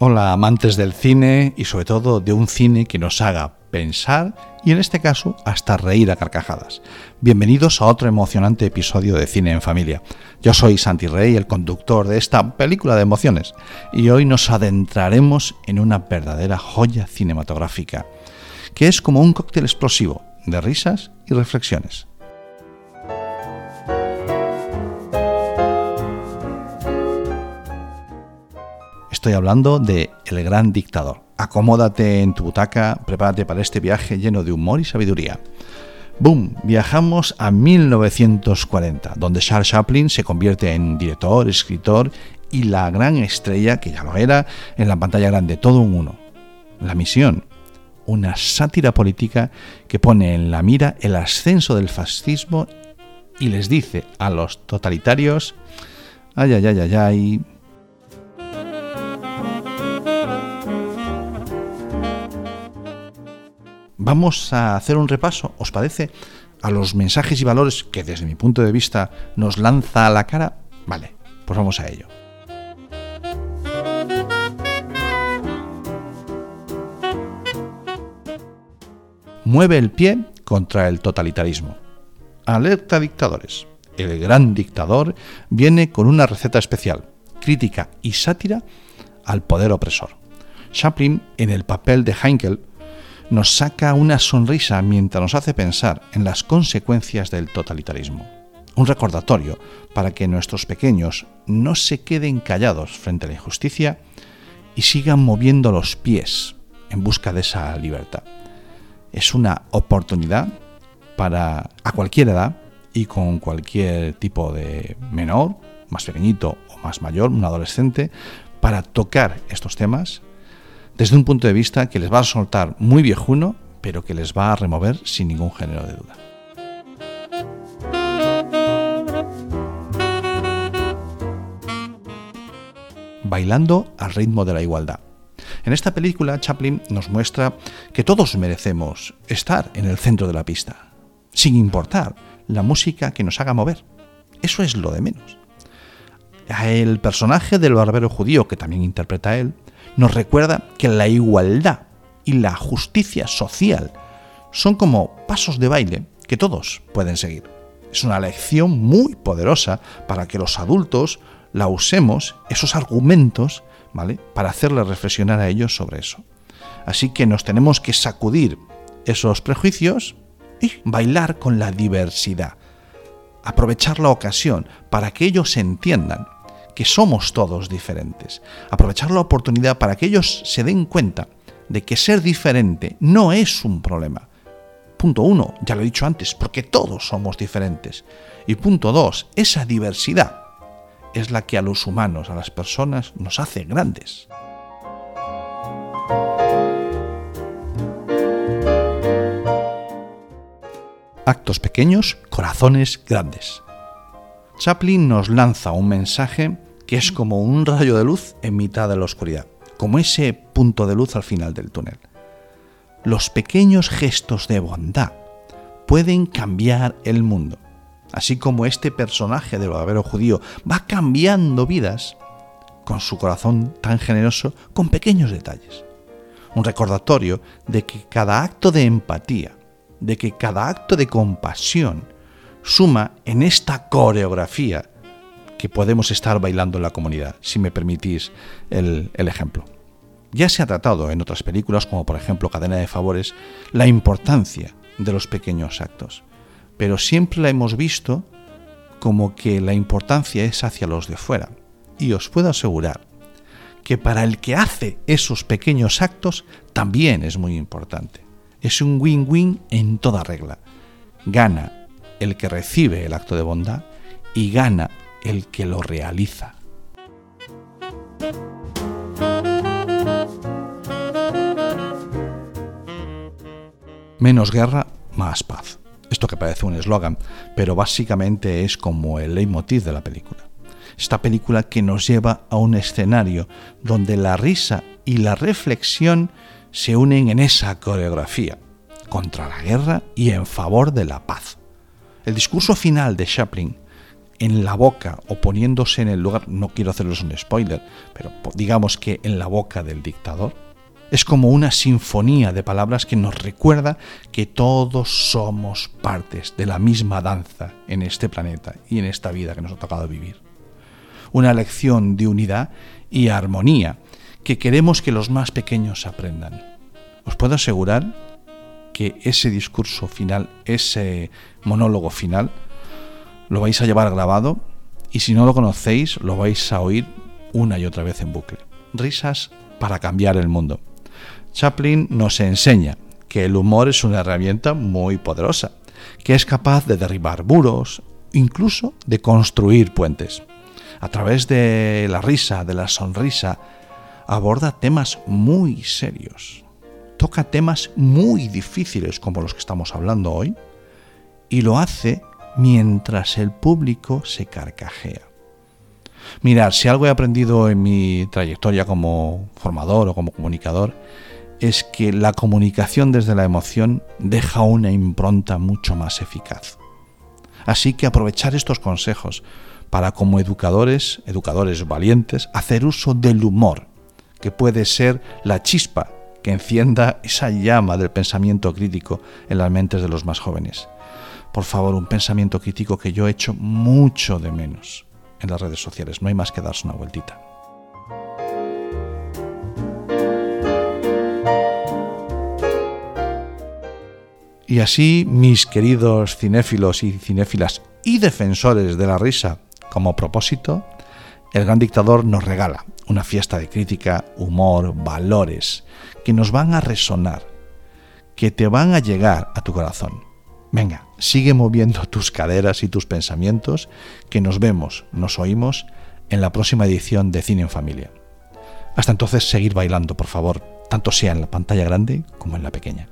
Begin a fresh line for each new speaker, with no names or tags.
Hola amantes del cine y sobre todo de un cine que nos haga pensar y en este caso hasta reír a carcajadas. Bienvenidos a otro emocionante episodio de Cine en Familia. Yo soy Santi Rey, el conductor de esta película de emociones, y hoy nos adentraremos en una verdadera joya cinematográfica, que es como un cóctel explosivo de risas y reflexiones. Estoy hablando de El Gran Dictador. Acomódate en tu butaca, prepárate para este viaje lleno de humor y sabiduría. ¡Boom! Viajamos a 1940, donde Charles Chaplin se convierte en director, escritor y la gran estrella, que ya lo era, en la pantalla grande, todo un uno. La misión, una sátira política que pone en la mira el ascenso del fascismo y les dice a los totalitarios, ay, ay, ay, ay, ay, vamos a hacer un repaso, ¿os parece? A los mensajes y valores que desde mi punto de vista nos lanza a la cara. Vale, pues vamos a ello. Mueve el pie contra el totalitarismo. Alerta dictadores. El gran dictador viene con una receta especial, crítica y sátira al poder opresor. Chaplin, en el papel de Heinkel, nos saca una sonrisa mientras nos hace pensar en las consecuencias del totalitarismo. Un recordatorio para que nuestros pequeños no se queden callados frente a la injusticia y sigan moviendo los pies en busca de esa libertad. Es una oportunidad para a cualquier edad y con cualquier tipo de menor, más pequeñito o más mayor, un adolescente, para tocar estos temas desde un punto de vista que les va a soltar muy viejuno, pero que les va a remover sin ningún género de duda. Bailando al ritmo de la igualdad. En esta película, Chaplin nos muestra que todos merecemos estar en el centro de la pista, sin importar la música que nos haga mover. Eso es lo de menos. El personaje del barbero judío, que también interpreta él, nos recuerda que la igualdad y la justicia social son como pasos de baile que todos pueden seguir. Es una lección muy poderosa para que los adultos la usemos, esos argumentos, ¿vale? Para hacerle reflexionar a ellos sobre eso. Así que nos tenemos que sacudir esos prejuicios y bailar con la diversidad. Aprovechar la ocasión para que ellos entiendan que somos todos diferentes. Aprovechar la oportunidad para que ellos se den cuenta de que ser diferente no es un problema. Punto uno, ya lo he dicho antes, porque todos somos diferentes. Y punto dos, esa diversidad es la que a los humanos, a las personas, nos hace grandes. Actos pequeños, corazones grandes. Chaplin nos lanza un mensaje es como un rayo de luz en mitad de la oscuridad, como ese punto de luz al final del túnel. Los pequeños gestos de bondad pueden cambiar el mundo, así como este personaje del barbero judío va cambiando vidas con su corazón tan generoso con pequeños detalles. Un recordatorio de que cada acto de empatía, de que cada acto de compasión suma en esta coreografía que podemos estar bailando en la comunidad, si me permitís el, ejemplo. Ya se ha tratado en otras películas, como por ejemplo Cadena de Favores, la importancia de los pequeños actos, pero siempre la hemos visto como que la importancia es hacia los de fuera. Y os puedo asegurar que para el que hace esos pequeños actos también es muy importante. Es un win-win en toda regla. Gana el que recibe el acto de bondad y gana el que lo realiza. Menos guerra, más paz. Esto que parece un eslogan, pero básicamente es como el leitmotiv de la película. Esta película que nos lleva a un escenario donde la risa y la reflexión se unen en esa coreografía, contra la guerra y en favor de la paz. El discurso final de Chaplin en la boca o poniéndose en el lugar, no quiero hacerles un spoiler, pero digamos que en la boca del dictador, es como una sinfonía de palabras que nos recuerda que todos somos partes de la misma danza en este planeta y en esta vida que nos ha tocado vivir. Una lección de unidad y armonía que queremos que los más pequeños aprendan. Os puedo asegurar que ese discurso final, ese monólogo final, lo vais a llevar grabado y si no lo conocéis, lo vais a oír una y otra vez en bucle. Risas para cambiar el mundo. Chaplin nos enseña que el humor es una herramienta muy poderosa, que es capaz de derribar muros, incluso de construir puentes. A través de la risa, de la sonrisa, aborda temas muy serios, toca temas muy difíciles como los que estamos hablando hoy, y lo hace mientras el público se carcajea. Mirad, si algo he aprendido en mi trayectoria como formador o como comunicador, es que la comunicación desde la emoción deja una impronta mucho más eficaz. Así que aprovechar estos consejos para como educadores, educadores valientes, hacer uso del humor, que puede ser la chispa que encienda esa llama del pensamiento crítico en las mentes de los más jóvenes. Por favor, un pensamiento crítico que yo he hecho mucho de menos en las redes sociales. No hay más que darse una vueltita. Y así, mis queridos cinéfilos y cinéfilas y defensores de la risa, como propósito, el gran dictador nos regala una fiesta de crítica, humor, valores, que nos van a resonar, que te van a llegar a tu corazón. Venga, sigue moviendo tus caderas y tus pensamientos, que nos vemos, nos oímos en la próxima edición de Cine en Familia. Hasta entonces, seguir bailando, por favor, tanto sea en la pantalla grande como en la pequeña.